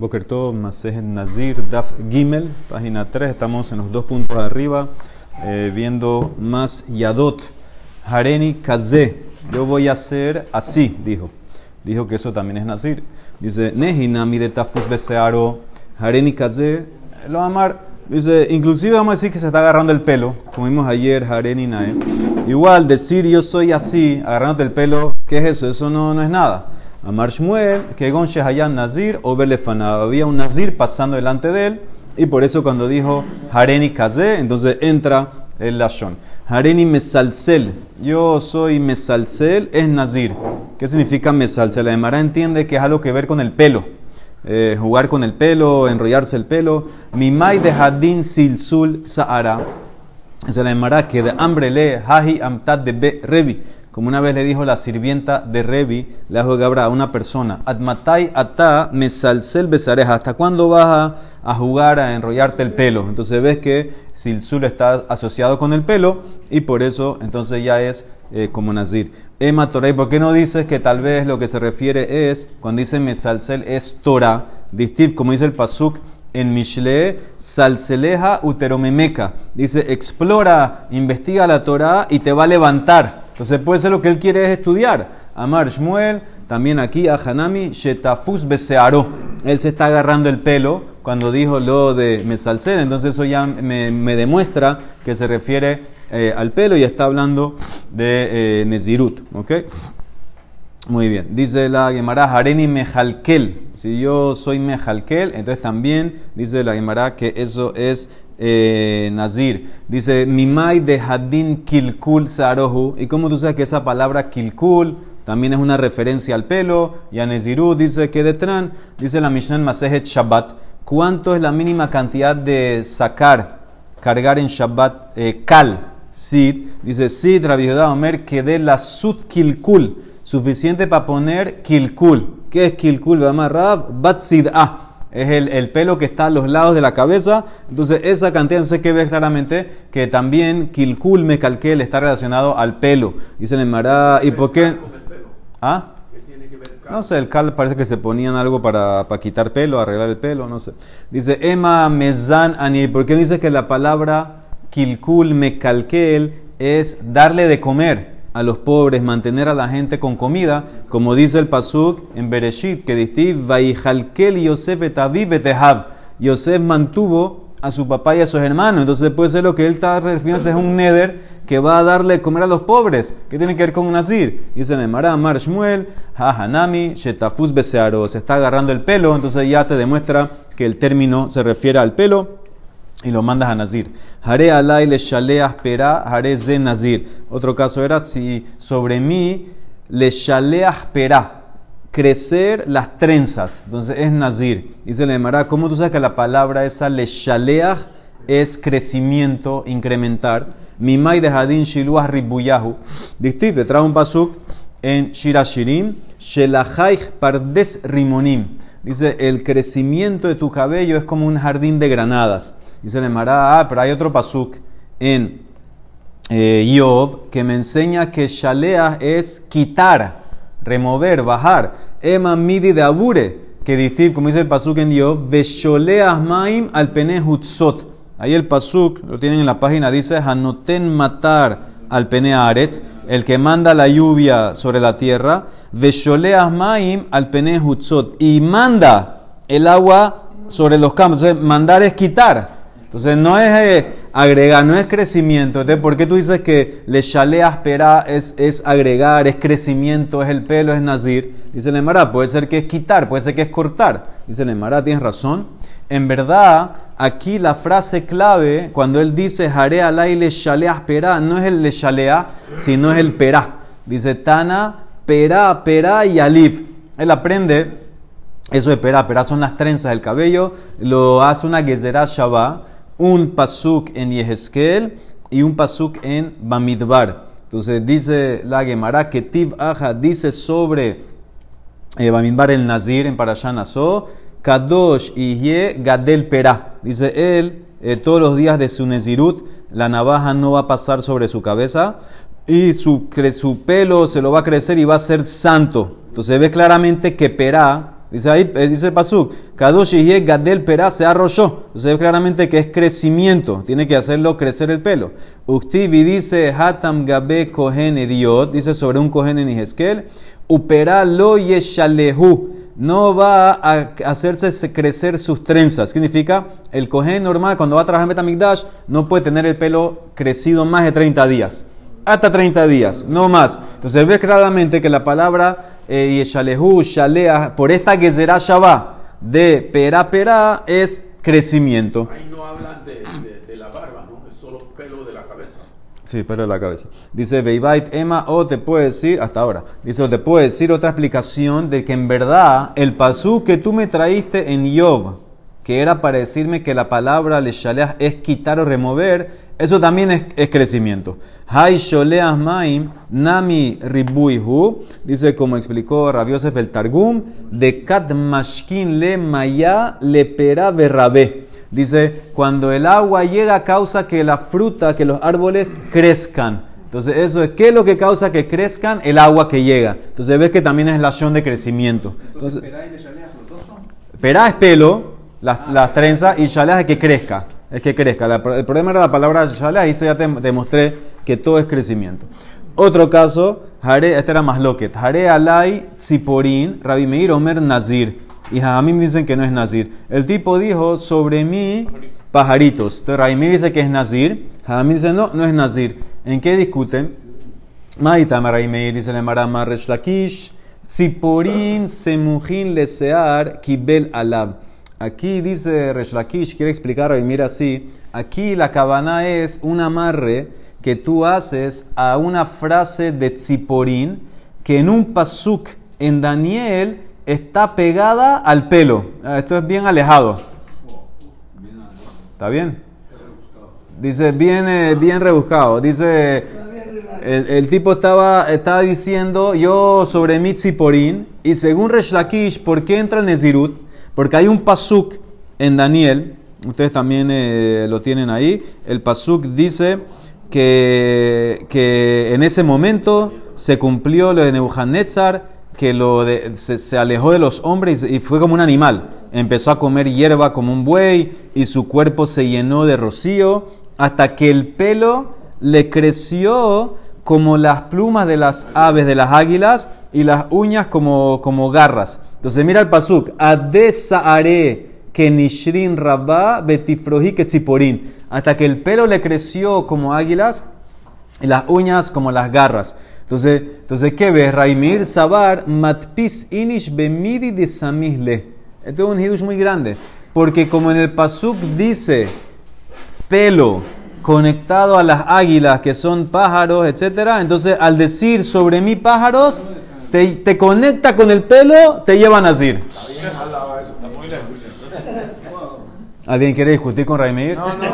Boker Tov, Nazir, Daf Gimel, página 3, estamos en los dos puntos arriba, eh, viendo más Yadot, Hareni Kaze, yo voy a hacer así, dijo. Dijo que eso también es Nazir. Dice, Nehinami de Tafus Besearo, Hareni Kaze, lo amar. Dice, inclusive vamos a decir que se está agarrando el pelo, como vimos ayer, Hareni Nae. Igual, decir yo soy así, agarrándote el pelo, ¿qué es eso? Eso no, no es nada. Amar Shmuel, que Gon Shehayan Nazir o. Había un Nazir pasando delante de él, y por eso cuando dijo Hareni Kaze, entonces entra el Lashon. Hareni Mesalsel, yo soy Mesalsel, es Nazir. ¿Qué significa Mesalsel? La Emara entiende que es algo que ver con el pelo. Eh, jugar con el pelo, enrollarse el pelo. Mimai de Hadin Silsul Sahara. Es la Emara que de hambre lee Haji Amtad de Be Revi. Como una vez le dijo la sirvienta de Revi, le dijo Gabra a una persona, Admatai ata mesalsel besareja, ¿hasta cuándo vas a, a, jugar a enrollarte el pelo? Entonces ves que Silsul está asociado con el pelo y por eso entonces ya es eh, como Nazir. Emma Torah, ¿por qué no dices que tal vez lo que se refiere es, cuando dice mesalsel es Torah, distif, como dice el Pasuk, en Mishle, salseleja uteromemeca. Dice, explora, investiga la Torah y te va a levantar. Entonces puede ser lo que él quiere es estudiar. Amar Shmuel, también aquí a Hanami, Shetafus Besearo. Él se está agarrando el pelo cuando dijo lo de Mesalcel. Entonces eso ya me, me demuestra que se refiere eh, al pelo y está hablando de eh, Nezirut. ¿Ok? Muy bien. Dice la Gemara, Hareni Mejalkel. Si yo soy Mejalkel, entonces también dice la Gemara que eso es eh, Nazir. Dice, Mimai de Hadin Kilkul Sarohu. ¿Y cómo tú sabes que esa palabra Kilkul también es una referencia al pelo? Y a Nezirut dice que Detran, dice la Mishnah en Masejet Shabbat. ¿Cuánto es la mínima cantidad de sacar, cargar en Shabbat eh, kal, sid? Dice, sid, Rabbi Omer, que de la sud kilkul suficiente para poner kilkul. ¿Qué es kilkul? Bat sid a. Es el, el, pelo que está a los lados de la cabeza. Entonces, esa cantidad, entonces que ves claramente que también kilkul me calquel está relacionado al pelo. Dice el Mará, ¿y por qué? ¿Ah? No sé, el cal parece que se ponían algo para, para, quitar pelo, arreglar el pelo, no sé. Dice, Emma mezan ani, ¿por qué dice que la palabra kilkul me calquel es darle de comer? A los pobres, mantener a la gente con comida, como dice el Pasuk en Bereshit, que dice, Vaijalkel Yosef. Yosef mantuvo a su papá y a sus hermanos. Entonces puede ser lo que él está refiriéndose es un neder que va a darle de comer a los pobres. ¿Qué tiene que ver con Nazir? Dice Nemara, Mar Shmuel, Hahanami, Shetafus Besearo. Se está agarrando el pelo, entonces ya te demuestra que el término se refiere al pelo y lo mandas a Nazir. Haré alay le shaleas pera, haré ze Nazir. Otro caso era si sobre mí le shaleas pera, crecer las trenzas. Entonces es Nazir. Dice le Emara, ¿cómo tú sabes que la palabra esa le shaleas es crecimiento, incrementar? Mimai de Hadin shiluah ribuyahu. Dictif, le trae un pasuk en Shirashirim, Shelahaich pardes rimonim. Dice, el crecimiento de tu cabello es como un jardín de granadas. Dice el Emara, ah, pero hay otro pasuk en eh, Yov que me enseña que shalea es quitar, remover, bajar. Ema midi de abure, que dice, como dice el pasuk en Yov, vesholeas maim al pene hutzot. Ahí el pasuk, lo tienen en la página, dice, hanoten matar al pene aretz, el que manda la lluvia sobre la tierra, vesholeas maim al pene hutzot, y manda el agua sobre los campos. Entonces, mandar es quitar. Entonces no es eh, agregar, no es crecimiento. ¿por qué tú dices que le chale aspera es, es agregar, es crecimiento, es el pelo, es nazir? Dice Nemara, puede ser que es quitar, puede ser que es cortar. Dice Nemara, tienes razón. En verdad, aquí la frase clave, cuando él dice jare alay le chalea aspera, no es el le chalea, sino es el perá. Dice Tana, perá, perá y alif. Él aprende eso de perá, perá son las trenzas del cabello, lo hace una gezerá shabá un pasuk en Yehezkel y un pasuk en Bamidbar. Entonces dice la Gemara que Tiv Aja dice sobre eh, Bamidbar el Nazir en Parashan Aso, Kadosh Ye Gadel Perá. Dice él, eh, todos los días de su Nezirut, la navaja no va a pasar sobre su cabeza y su, su pelo se lo va a crecer y va a ser santo. Entonces ve claramente que Perá Dice ahí, eh, dice Pasuk, Kadosh y Gadel Perá se arrolló. Entonces claramente que es crecimiento, tiene que hacerlo crecer el pelo. Uktivi dice Hatam Gabe Kohen Ediot, dice sobre un Kohen en Ijeskel, Upera lo yeshalehu, no va a hacerse crecer sus trenzas. ¿Qué significa? El Kohen normal, cuando va a trabajar en Betamigdash, no puede tener el pelo crecido más de 30 días. Hasta 30 días, no más. Entonces ve claramente que la palabra eh, Yeshalehu, Shalea, por esta Gezerá Shabbat de pera pera es crecimiento. Ahí no hablan de, de, la barba, ¿no? Es solo pelo de la cabeza. Sí, pelo de la cabeza. Dice Beibait Emma, o te puede decir, hasta ahora, dice, o te puede decir otra explicación de que en verdad el pasú que tú me traíste en Yov, que era para decirme que la palabra le es quitar o remover, eso también es, crecimiento. Hay sholeas maim nami ribuihu, dice como explicó Rabiosef el Targum, de kat mashkin le maya le pera berrabe. Dice, cuando el agua llega causa que la fruta, que los árboles crezcan. Entonces, eso es, ¿qué es lo que causa que crezcan? El agua que llega. Entonces, ves que también es la acción de crecimiento. Entonces, Perá es pelo, las, las trenzas, y shalea es que crezca es que crezca. el problema era la palabra shaleh, ahí se ya te demostré que todo es crecimiento. Otro caso, Hare, este era más loquet. Hare alay tziporin, Rabbi Meir Omer Nazir. Y me dicen que no es Nazir. El tipo dijo sobre mí pajaritos. Entonces Rabbi Meir dice que es Nazir. Jamim dice no, no es Nazir. ¿En qué discuten? Maitama Rabbi Meir dice le marama Resh Lakish. Tziporin semujin lesear kibel alab. Aquí dice Reshlakish, quiere explicar y mira así, aquí la cabana es un amarre que tú haces a una frase de Tziporín que en un pasuk en Daniel está pegada al pelo. Ah, esto es bien alejado. ¿Está bien? Dice, bien, eh, bien rebuscado. Dice, el, tipo estaba, estaba diciendo, yo sobre mi Tziporín, y según Reshlakish, ¿por qué entra Nezirut? Porque hay un pasuk en Daniel, ustedes también eh, lo tienen ahí, el pasuk dice que, en ese momento se cumplió lo de Nebuchadnezzar, que se, alejó de los hombres y fue como un animal. Empezó a comer hierba como un buey y su cuerpo se llenó de rocío hasta que el pelo le creció como las plumas de las aves, de las águilas, y las uñas como, como garras. Entonces mira el pasuk, are que nishrin rabá betifrohi que tziporín, hasta que el pelo le creció como águilas y las uñas como las garras. Entonces, entonces ¿qué ves? Raimir Sabar matpis inish bemidi de samisle. Esto es un hidush muy grande, porque como en el pasuk dice pelo conectado a las águilas que son pájaros, etc. Entonces, al decir sobre mí pájaros, te, conecta con el pelo, te llevan a Nazir. ¿Alguien quiere discutir con Raimir? No, no.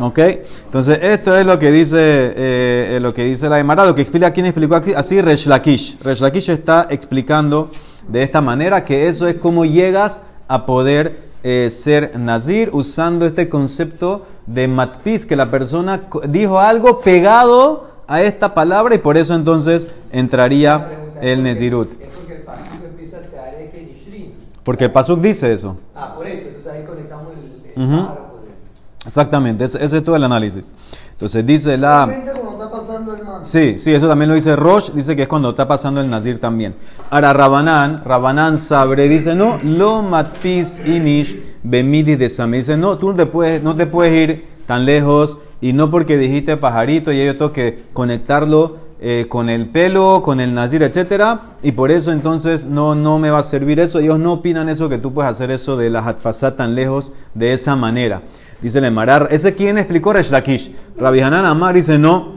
Ok, entonces esto es lo que dice eh, lo que dice la Emara, lo que explica quién explicó aquí, así Resh Lakish. Resh Lakish está explicando de esta manera que eso es como llegas a poder eh, ser Nazir usando este concepto de matpiz, que la persona dijo algo pegado a esta palabra y por eso entonces entraría el Nezirut. Porque el Pasuk dice eso. Ah, por eso, entonces ahí conectamos el, Exactamente, ese, es todo el análisis. Entonces dice la... Sí, sí, eso también lo dice Rosh, dice que es cuando está pasando el Nazir también. Ahora Rabanán, Rabanán Sabre dice, no, lo matpis inish bemidi de Sam. Dice, no, tú no te puedes, no te puedes ir tan lejos y no porque dijiste pajarito y yo tengo que conectarlo eh, con el pelo, con el nazir, etcétera, y por eso entonces no, no me va a servir eso. Ellos no opinan eso que tú puedes hacer eso de la hatfasat tan lejos de esa manera. Dice el Marar, ese quien explicó Resh Lakish. Rabbi Hanan Amar dice no,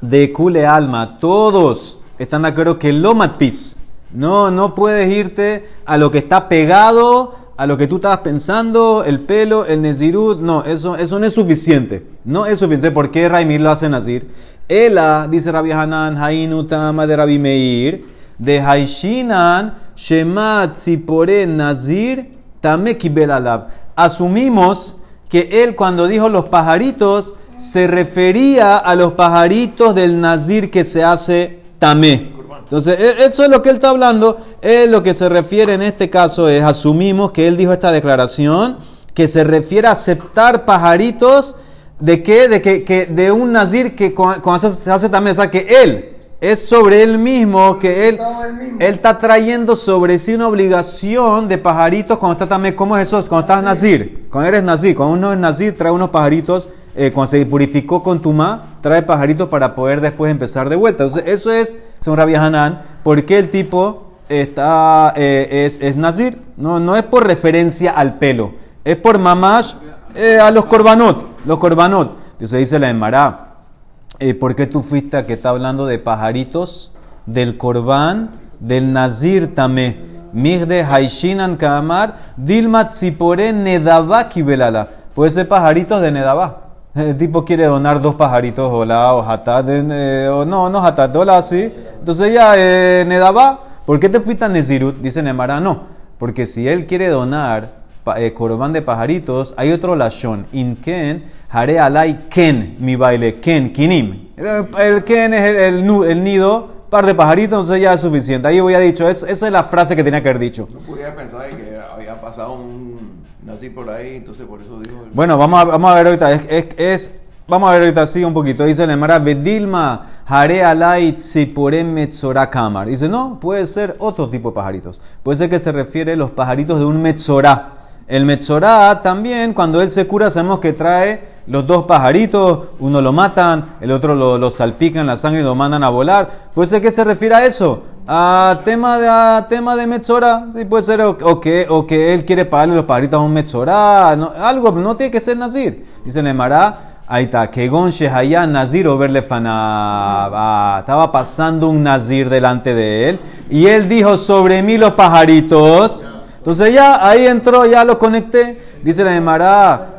de kule alma, todos están de acuerdo que lo matpis. No, no puedes irte a lo que está pegado a lo que tú estabas pensando, el pelo, el nezirut, no, eso, eso no es suficiente. No es suficiente. ¿Por qué Raimir lo hace nazir? Ela, dice Rabbi Hanan, Hainu Tama de Rabbi Meir, de Haishinan, Shemat Zipore Nazir, Tame Kibel Alab. Asumimos que él cuando dijo los pajaritos, se refería a los pajaritos del Nazir que se hace Tamé. Entonces, e- eso es lo que él está hablando. Es lo que se refiere en este caso es, asumimos que él dijo esta declaración, que se refiere a aceptar pajaritos de qué? De que, que- de un nazir que cuando se se hace también, o sea, que él es sobre él mismo, que él, él está trayendo sobre sí una obligación de pajaritos cuando está también, ¿cómo es eso? Cuando estás nazir, cuando eres nazir, cuando uno es nazir, trae unos pajaritos, eh, cuando se purificó con tumá, trae pajaritos para poder después empezar de vuelta. Entonces, eso es, según Rabbi Hanan, ¿por qué el tipo está, eh, es, nazir? No, no es por referencia al pelo, es por mamash eh, a los korbanot, los korbanot. Entonces dice la Emara, ¿por qué tú fuiste a que está hablando de pajaritos, del corbán, del nazir tamé? Migde haishinan kamar, dilma tzipore nedabá kibelala. Puede ser pajaritos de nedabá. El tipo quiere donar dos pajaritos, hola, o hatat, eh, o no, no hatat, hola, sí. Entonces ya, eh, nedabá, ¿por qué te fuiste a Nezirut? Dice Nemara, no. Porque si él quiere donar eh, corbán de pajaritos, hay otro lashon. In ken, haré alay ken, mi baile, ken, kinim. El, el ken es el, el el nido, par de pajaritos, entonces ya es suficiente. Ahí hubiera dicho, eso, esa es la frase que tenía que haber dicho. No pudiera pensar que había pasado un por ahí, entonces por eso dijo. Bueno, vamos a, vamos a ver ahorita. Es, es- es- vamos a ver ahorita, sigue un poquito. Dice la Emara, Bedilma, Hare metzorá kamar. Dice, no, puede ser otro tipo de pajaritos. Puede ser que se refiere a los pajaritos de un metzorá. El metzorá también, cuando él se cura, sabemos que trae los dos pajaritos, uno lo matan, el otro lo, lo salpican la sangre y lo mandan a volar. Puede ser que se refiere a eso, a tema de, a tema de metzorá. Sí, puede ser o, o que, o que él quiere pagarle los pajaritos a un metzorá, no- algo, no tiene que ser nazir. Dice Nemara, ahí está, que gon shehaya nazir o verle estaba pasando un nazir delante de él y él dijo sobre mí los pajaritos. Entonces ya ahí entró, ya lo conecté. Dice la Emara.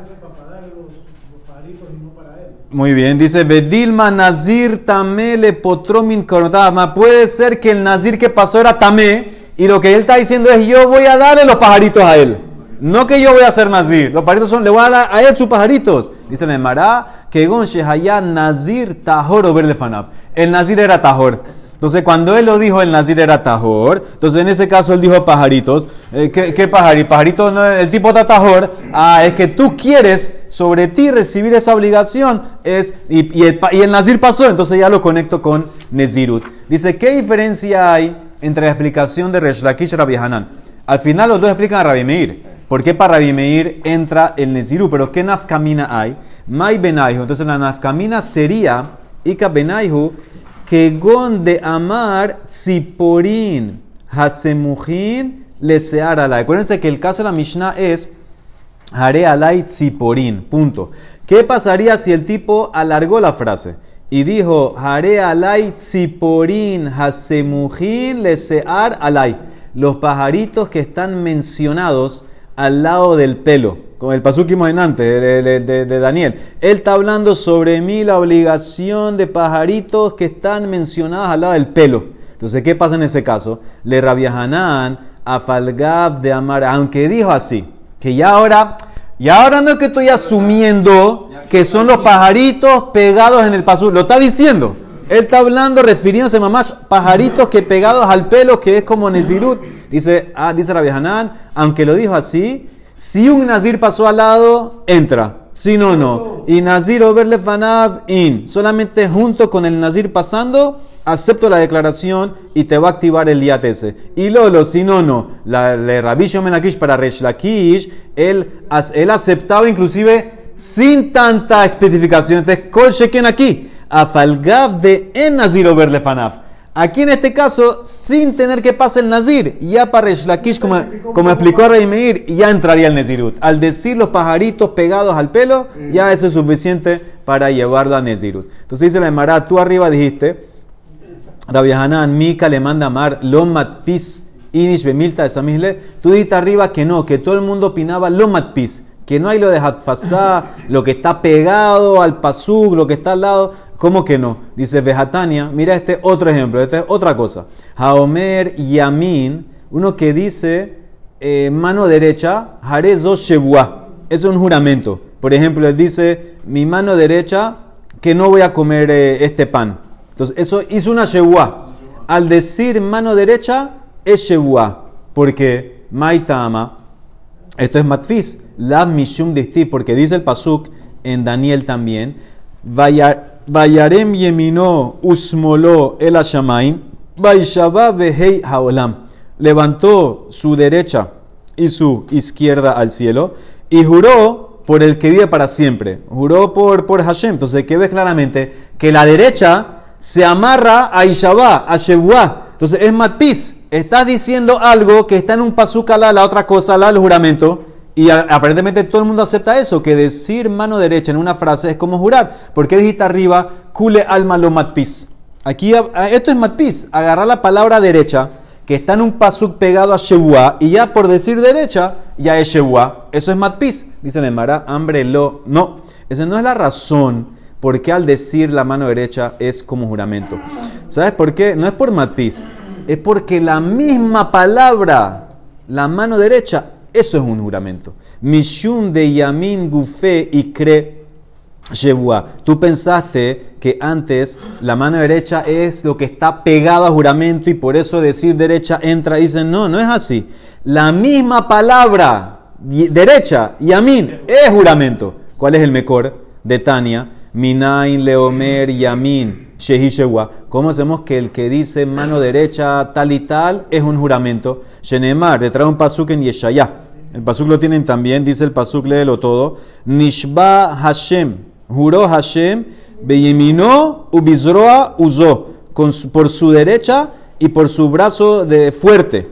Muy bien, dice Bedilma Nazir Tamele Potromin Korodama. Puede ser que el Nazir que pasó era Tamé y lo que él está diciendo es yo voy a darle los pajaritos a él. No que yo voy a ser Nazir. Los pajaritos son, le voy a dar a él sus pajaritos. Dice la Emara que Gon Shehaya Nazir Tahor o Berlefanab. El Nazir era Tahor. Entonces, cuando él lo dijo, el Nazir era Tajor. Entonces, en ese caso, él dijo pajaritos. Eh, ¿Qué, qué pajarito? Pajarito, no, el tipo está Tajor. Ah, es que tú quieres sobre ti recibir esa obligación. Es, y, y el, y el Nazir pasó, entonces ya lo conecto con Nezirut. Dice, ¿qué diferencia hay entre la explicación de Resh Lakish y Rabbi Hanan? Al final, los dos explican a Rabbi Meir. ¿Por qué para Rabbi Meir entra el Nezirut? Pero ¿qué nafkamina hay? Mai benaihu. Entonces, la nafkamina sería, Ika benaihu, que gon de amar tziporin hasemujin lesear alay. Acuérdense que el caso de la Mishnah es haré alay tziporin. Punto. ¿Qué pasaría si el tipo alargó la frase y dijo haré alay tziporin hasemujin lesear alay? Los pajaritos que están mencionados al lado del pelo, con el pasúquimo en antes, de, de- de- de Daniel. Él está hablando sobre mí la obligación de pajaritos que están mencionados al lado del pelo. Entonces, ¿qué pasa en ese caso? Le rabiahanán a Falgab de Amar, aunque dijo así, que ya ahora, ya ahora no es que estoy asumiendo que son los pajaritos pegados en el pasú, lo está diciendo. Él está hablando, refiriéndose mamás, pajaritos que pegados al pelo, que es como Nezirut. Dice, ah, dice Rabbi aunque lo dijo así, si un Nazir pasó al lado, entra. Si no, no. Y Nazir overle fanav in. Solamente junto con el Nazir pasando, acepto la declaración y te va a activar el ese. Y Lolo, si no, no. La, Rabbi Shomen Lakish para Resh Lakish, él, él aceptaba inclusive sin tanta especificación. Entonces, Sheken aquí. Afalgav de en Nazir overle fanav. Aquí en este caso, sin tener que pasar el Nazir, ya para Resh Lakish, como, como explicó Rey Meir, ya entraría el Nezirut. Al decir los pajaritos pegados al pelo, ya eso es suficiente para llevarlo a Nezirut. Entonces dice la Emara, tú arriba dijiste, Rabbi Hanan, Mika le manda a Mar, Lomat Pis, Inish Bemilta de Samisle. Tú dijiste arriba que no, que todo el mundo opinaba Lomat Pis, que no hay lo de Hatfasá, lo que está pegado al pasug, lo que está al lado. ¿Cómo que no? Dice Vejatania, mira este otro ejemplo, esta es otra cosa. Haomer Yamin, uno que dice eh, mano derecha, Harezo Shebua. Es un juramento. Por ejemplo, él dice, mi mano derecha, que no voy a comer eh, este pan. Entonces, eso hizo una Shebua. al decir mano derecha es Shebuah. Porque Maitama, esto es Matfis, la Mishum Disti, porque dice el Pasuk en Daniel también, Vayarem Yemino Usmolo El Ashamaim, Vaishaba Behei Haolam. Levantó su derecha y su izquierda al cielo y juró por el que vive para siempre. Juró por, por Hashem. Entonces, que ves claramente que la derecha se amarra a Ishabá, a Shebuah. Entonces, es Matpis. Estás diciendo algo que está en un pasukala, la otra cosa, la, el juramento. Y aparentemente todo el mundo acepta eso, que decir mano derecha en una frase es como jurar. porque dijiste arriba, kule alma lo matpis? Aquí, esto es matpis, agarrar la palabra derecha, que está en un pasuk pegado a Shebuah, y ya por decir derecha, ya es Shebuah. Eso es matpis. Dice Nemara, hambre lo. No, esa no es la razón por qué al decir la mano derecha es como juramento. ¿Sabes por qué? No es por matpis, es porque la misma palabra, la mano derecha, eso es un juramento. Mishum de Yamin Gufe y Cre Shebua. Tú pensaste que antes la mano derecha es lo que está pegado a juramento y por eso decir derecha entra y dicen, no, no es así. La misma palabra derecha, Yamin, es juramento. ¿Cuál es el mejor? De Tania, Minain, Leomer, Yamin, Shehi Shebua. ¿Cómo hacemos que el que dice mano derecha tal y tal es un juramento? Shenemar, detrás de un pasuk en Yeshayah. El pasuk lo tienen también, dice el pasuk, léelo todo. Nishba Hashem, juró Hashem, Beyemino ubizroa usó, por su derecha y por su brazo de fuerte.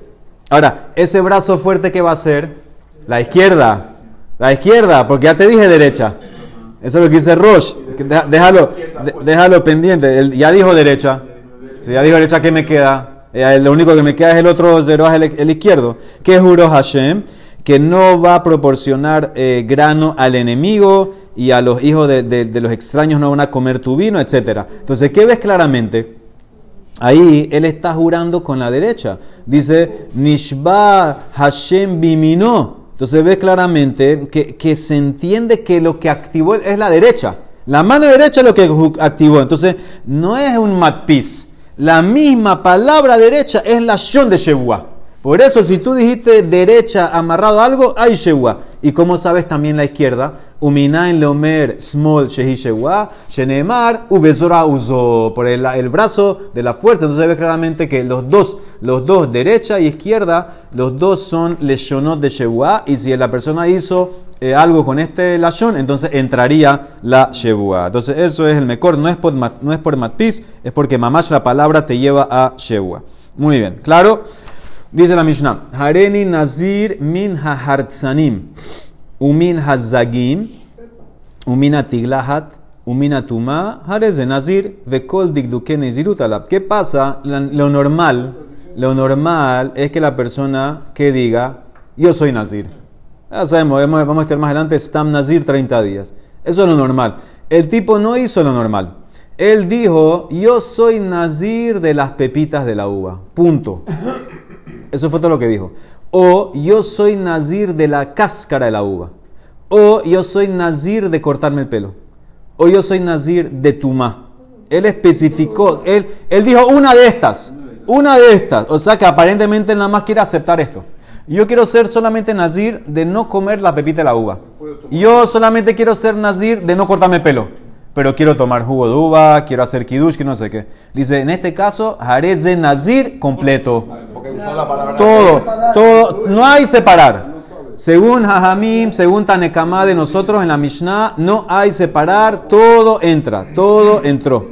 Ahora, ese brazo fuerte que va a ser la izquierda, la izquierda, porque ya te dije derecha. Eso es lo que dice Rosh. Déjalo, déjalo pendiente. ya dijo derecha. Si ya dijo derecha, ¿qué me queda? Eh, lo único que me queda es el otro zero, el, el izquierdo. ¿Qué juró Hashem? que no va a proporcionar eh, grano al enemigo y a los hijos de, los extraños no van a comer tu vino, etc. Entonces, ¿qué ves claramente? Ahí él está jurando con la derecha. Dice, Nishba Hashem bimino. Entonces ves claramente que, se entiende que lo que activó es la derecha. La mano derecha es lo que activó. Entonces, no es un matpiz. La misma palabra derecha es la shon de Shebuah. Por eso, si tú dijiste derecha amarrado a algo, hay shewa. Y como sabes también la izquierda, uminain leomer small shehi shewa, shenemar ubezora uso por el, brazo de la fuerza. Entonces ves claramente que los dos, los dos, derecha y izquierda, los dos son leshonot de shewa. Y si la persona hizo eh, algo con este lashon, entonces entraría la shewa. Entonces eso es el mejor, no es por, no es por matpiz, es porque mamash la palabra te lleva a shewa. Muy bien, claro. Dice la Mishnah, Hareni Nazir min hahartzanim, umin hazagim, umin atiglahat, umin atuma, hareze Nazir, vekol digduke nezirut alab. ¿Qué pasa? Lo normal, lo normal es que la persona que diga, yo soy Nazir. Ya sabemos, vamos a estar más adelante, Stam Nazir 30 días. Eso es lo normal. El tipo no hizo lo normal. Él dijo, yo soy Nazir de las pepitas de la uva. Punto. Eso fue todo lo que dijo. O yo soy nazir de la cáscara de la uva. O yo soy nazir de cortarme el pelo. O yo soy nazir de tumá. Él especificó, él, él dijo una de estas. Una de estas. O sea que aparentemente nada más quiere aceptar esto. Yo quiero ser solamente nazir de no comer la pepita de la uva. Yo solamente quiero ser nazir de no cortarme el pelo. Pero quiero tomar jugo de uva, quiero hacer kiddush, que no sé qué. Dice, en este caso, haré de nazir completo. Todo, todo, no hay separar. Según Jajamim, según Tanekama de nosotros en la Mishnah, no hay separar, todo entra, todo entró.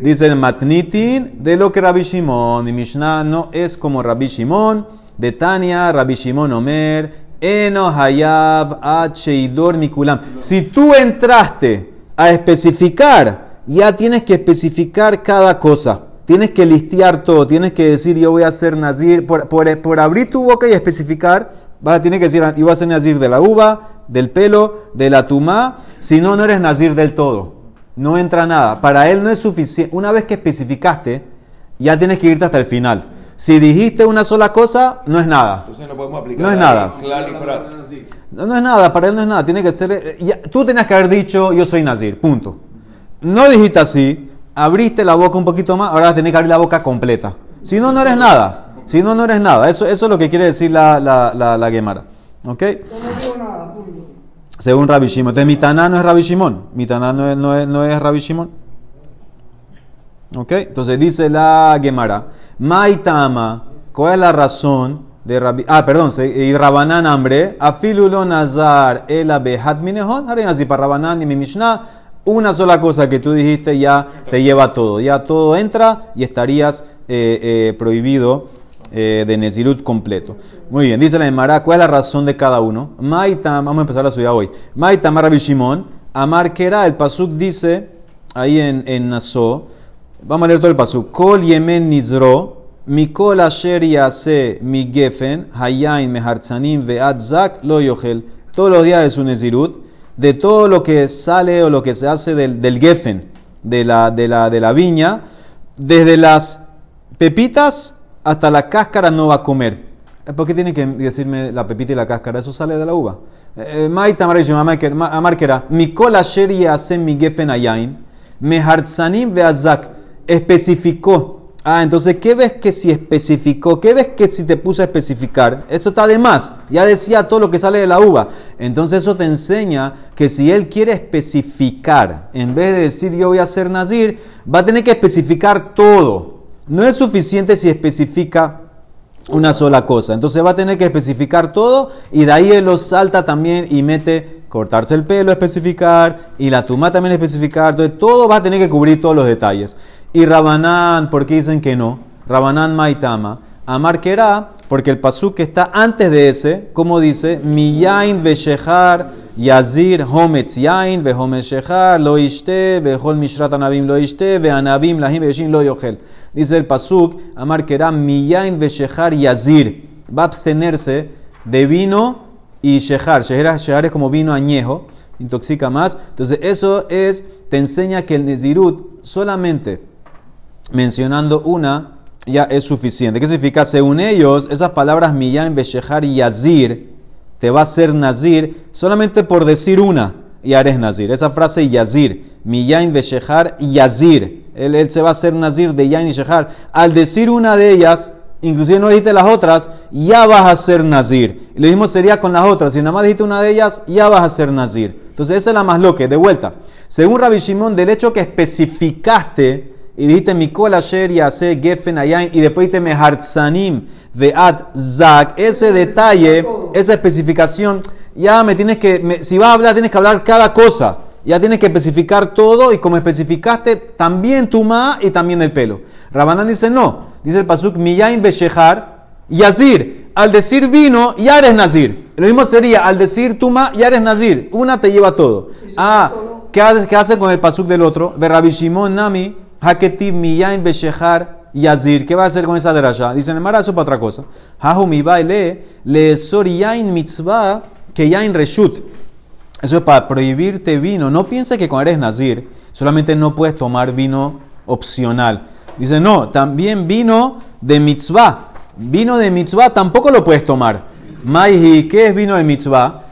Dice el Matnitin de lo que Rabbi Shimon, y Mishnah no es como Rabbi Shimon, de Tania, Rabbi Shimon Omer, Eno Hayab, Acheidor Mikulam. Si tú entraste a especificar, ya tienes que especificar cada cosa. Tienes que listear todo, tienes que decir yo voy a ser nazir, por, por, abrir tu boca y especificar, vas a tener que decir yo voy a ser nazir de la uva, del pelo, de la tumá, si no, no eres nazir del todo. No entra nada. Para él no es suficiente. Una vez que especificaste, ya tienes que irte hasta el final. Si dijiste una sola cosa, no es nada. Entonces no podemos aplicar. No es nada. No, no, es nada, para él no es nada. Tiene que ser. Eh, tú tenías que haber dicho, yo soy nazir, punto. No dijiste así, abriste la boca un poquito más, ahora tener que abrir la boca completa. Si no, no eres nada. Si no, no eres nada. Eso, eso es lo que quiere decir la, la, la, Gemara. ¿Ok? Según Rabbi Shimon. Entonces, Mitaná no es Rabbi Shimon. Mitaná no es, no es, no es Rabbi Shimon. ¿Ok? Entonces dice la Gemara. Maitama. ¿Cuál es la razón de Rabbi? Ah, perdón. Y Rabanán hambre. Afilulo nazar el abehat minehon. Haré así para Rabanán y mi Mishnah. Una sola cosa que tú dijiste ya te lleva todo. Ya todo entra y estarías eh, eh, prohibido eh, de Nezirut completo. Muy bien, dice la Gemara, ¿cuál es la razón de cada uno? Maitam, vamos a empezar la suya hoy. Maitam Rabbi Shimon, Amar Kera, el Pasuk dice, ahí en, en Naso, vamos a leer todo el Pasuk. Kol Yemen Nizro, Mikol Asher Yase Mi Gefen, Hayain Mehartzanim Ve'at Zak Lo Yochel. Todos los días de su Nezirut, de todo lo que sale o lo que se hace del, del Gefen, de la, de, la, de la viña, desde las pepitas hasta la cáscara no va a comer. ¿Por qué tiene que decirme la pepita y la cáscara? Eso sale de la uva. Eh, Maita Marishim, Amarkera, Mikol Asher Yase Mi Gefen Hayain, Mehartzanim Ve'at especificó. Ah, entonces, ¿qué ves que si especificó? ¿Qué ves que si te puso a especificar? Eso está de más. Ya decía todo lo que sale de la uva. Entonces, eso te enseña que si él quiere especificar, en vez de decir yo voy a ser nazir, va a tener que especificar todo. No es suficiente si especifica una sola cosa. Entonces va a tener que especificar todo y de ahí él lo salta también y mete cortarse el pelo, especificar y la tuma también especificar. Entonces todo va a tener que cubrir todos los detalles. Y Rabanán, ¿por qué dicen que no? Rabanán Maitama. Amar porque el pasuk que está antes de ese, como dice, Miyain Veshechar Yazir Hometz Yain Vehometz Shechar Lo Ishte Vehol Mishrat Anabim Lo Ishte Veanabim Lahim Veshin. Dice el pasuk, Amar Kerá, Miyain Veshechar Yazir. Va a abstenerse de vino y. Shechar Shechar es como vino añejo, intoxica más. Entonces eso es, te enseña que el Nezirut solamente mencionando una ya es suficiente. ¿Qué significa? Según ellos, esas palabras Miyan, Beshechar y Yazir te va a hacer Nazir solamente por decir una y eres Nazir. Esa frase Yazir, Miyan, Beshechar y Yazir. Él, se va a hacer Nazir de Yain y Shechar. Al decir una de ellas, inclusive no dijiste las otras, ya vas a ser Nazir. Lo mismo sería con las otras. Si nada más dijiste una de ellas, ya vas a ser Nazir. Entonces esa es la más loque, de vuelta. Según Rabbi Shimon, del hecho que especificaste y dijiste Mikol Asher Yase Gefen Ayain y después dijiste Mehartzanim Veat Zak, ese detalle, esa especificación, ya me tienes que, me- si vas a hablar, tienes que hablar cada cosa. Ya tienes que especificar todo y como especificaste también tu ma y también el pelo. Rabanán dice no, dice el pasuk Miyain Beshechar Yazir. Al decir vino, ya eres Nazir. Lo mismo sería, al decir tuma, ya eres Nazir. Una te lleva todo. Ah, ¿qué hace, qué hace con el pasuk del otro? Rabbi Shimon Nami, Haketiv Miyain Beshechar Yazir. ¿Qué va a hacer con esa derasha? Dicen, el eso para otra cosa. Hahu mi baile, le yain mitzvah, que yain reshut. Eso es para prohibirte vino. No pienses que cuando eres nazir solamente no puedes tomar vino opcional. Dice, no, también vino de mitzvah. Vino de mitzvah tampoco lo puedes tomar. Maihi, ¿qué es vino de mitzvah?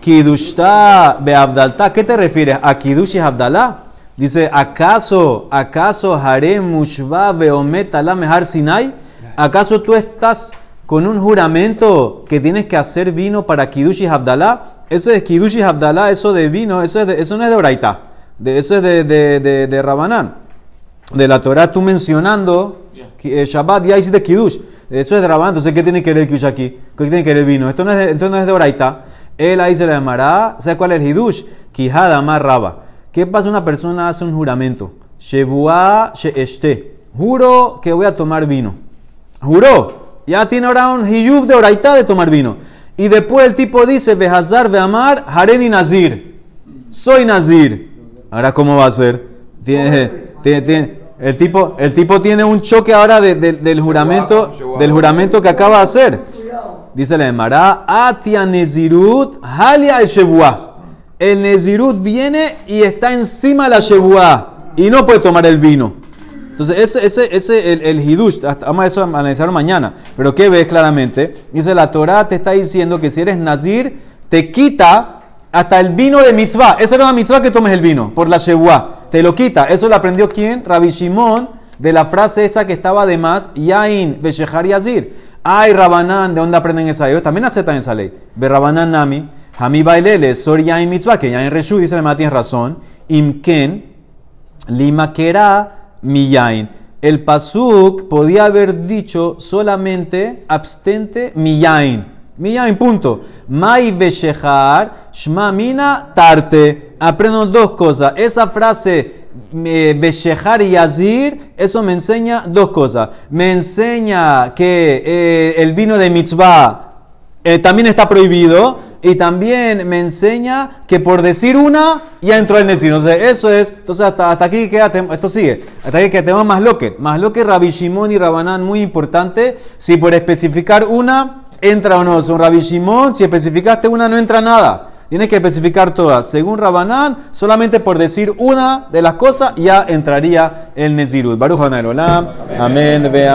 Kidushta beabdalta. ¿Qué te refieres? ¿A Kidush y Abdalá? Dice, ¿acaso, acaso harem mushva beomet ala mehar sinai? ¿Acaso tú estás con un juramento que tienes que hacer vino para Kidush y Abdalá? Ese es Kidush y Abdalá, eso de vino, eso, es de- eso no es de Oraita, de, eso es de, de, de, de Rabanán. De la Torah tú mencionando que, eh, Shabbat, ya hiciste Kiddush. Eso es de Rabanán, entonces ¿qué tiene que ver el Kiddush aquí? ¿Qué tiene que ver el vino? Esto no es de, esto no es de Oraita. Él ahí se le llamará, ¿sabes cuál es el Kiddush? Kijada más Raba. ¿Qué pasa? Una persona hace un juramento. Shebuá she'eshte. Juro que voy a tomar vino. Juró. Ya tiene ahora un hiyuv de oraita de tomar vino. Y después el tipo dice, Behazar, Behamar, Hareni Nazir. Soy Nazir. Ahora, ¿cómo va a ser? Tiene, tiene- tiene- el, tipo, el tipo tiene un choque ahora de- de- del juramento del juramento que acaba de hacer. Dice la Emara, Atia Nezirut, Halia el Shebuah. El Nezirut viene y está encima de la Shebuah. Y no puede tomar el vino. Entonces, ese, ese, ese, el, el hidush, vamos a eso analizarlo mañana. Pero ¿qué ves claramente? Dice, la Torah te está diciendo que si eres nazir, te quita hasta el vino de mitzvah. Esa era la mitzvah que tomes el vino, por la shebuah. Te lo quita. Eso lo aprendió quién? Rabbi Shimon de la frase esa que estaba de más, Yain, Beshehar Yazir. Ay, Rabanán, ¿de dónde aprenden esa? Ellos también aceptan esa ley. Ve Rabanán Nami, Hami Bailele, Sor Yain Mitzvah, que Yain Reshu, dice la tienes razón. Imken, Lima mi Yain. El Pasuk podía haber dicho solamente abstente mi Yain. Mi Yain, punto. Mai Beshehar, Shma Mina Tarte. Aprendo dos cosas. Esa frase eh, Beshehar y Yazir, eso me enseña dos cosas. Me enseña que eh, el vino de mitzvah eh, también está prohibido. Y también me enseña que por decir una, ya entró el Nesir. Entonces, eso es. Entonces, hasta, aquí queda. Esto sigue. Hasta aquí que tenemos más loquet. Más loquet, Rabbi Shimon y Rabanán, muy importante. Si por especificar una, entra o no. Son Rabbi Shimon, si especificaste una, no entra nada. Tienes que especificar todas. Según Rabanán, solamente por decir una de las cosas ya entraría el Nezirut. Baruch Olam. Amén. Vea.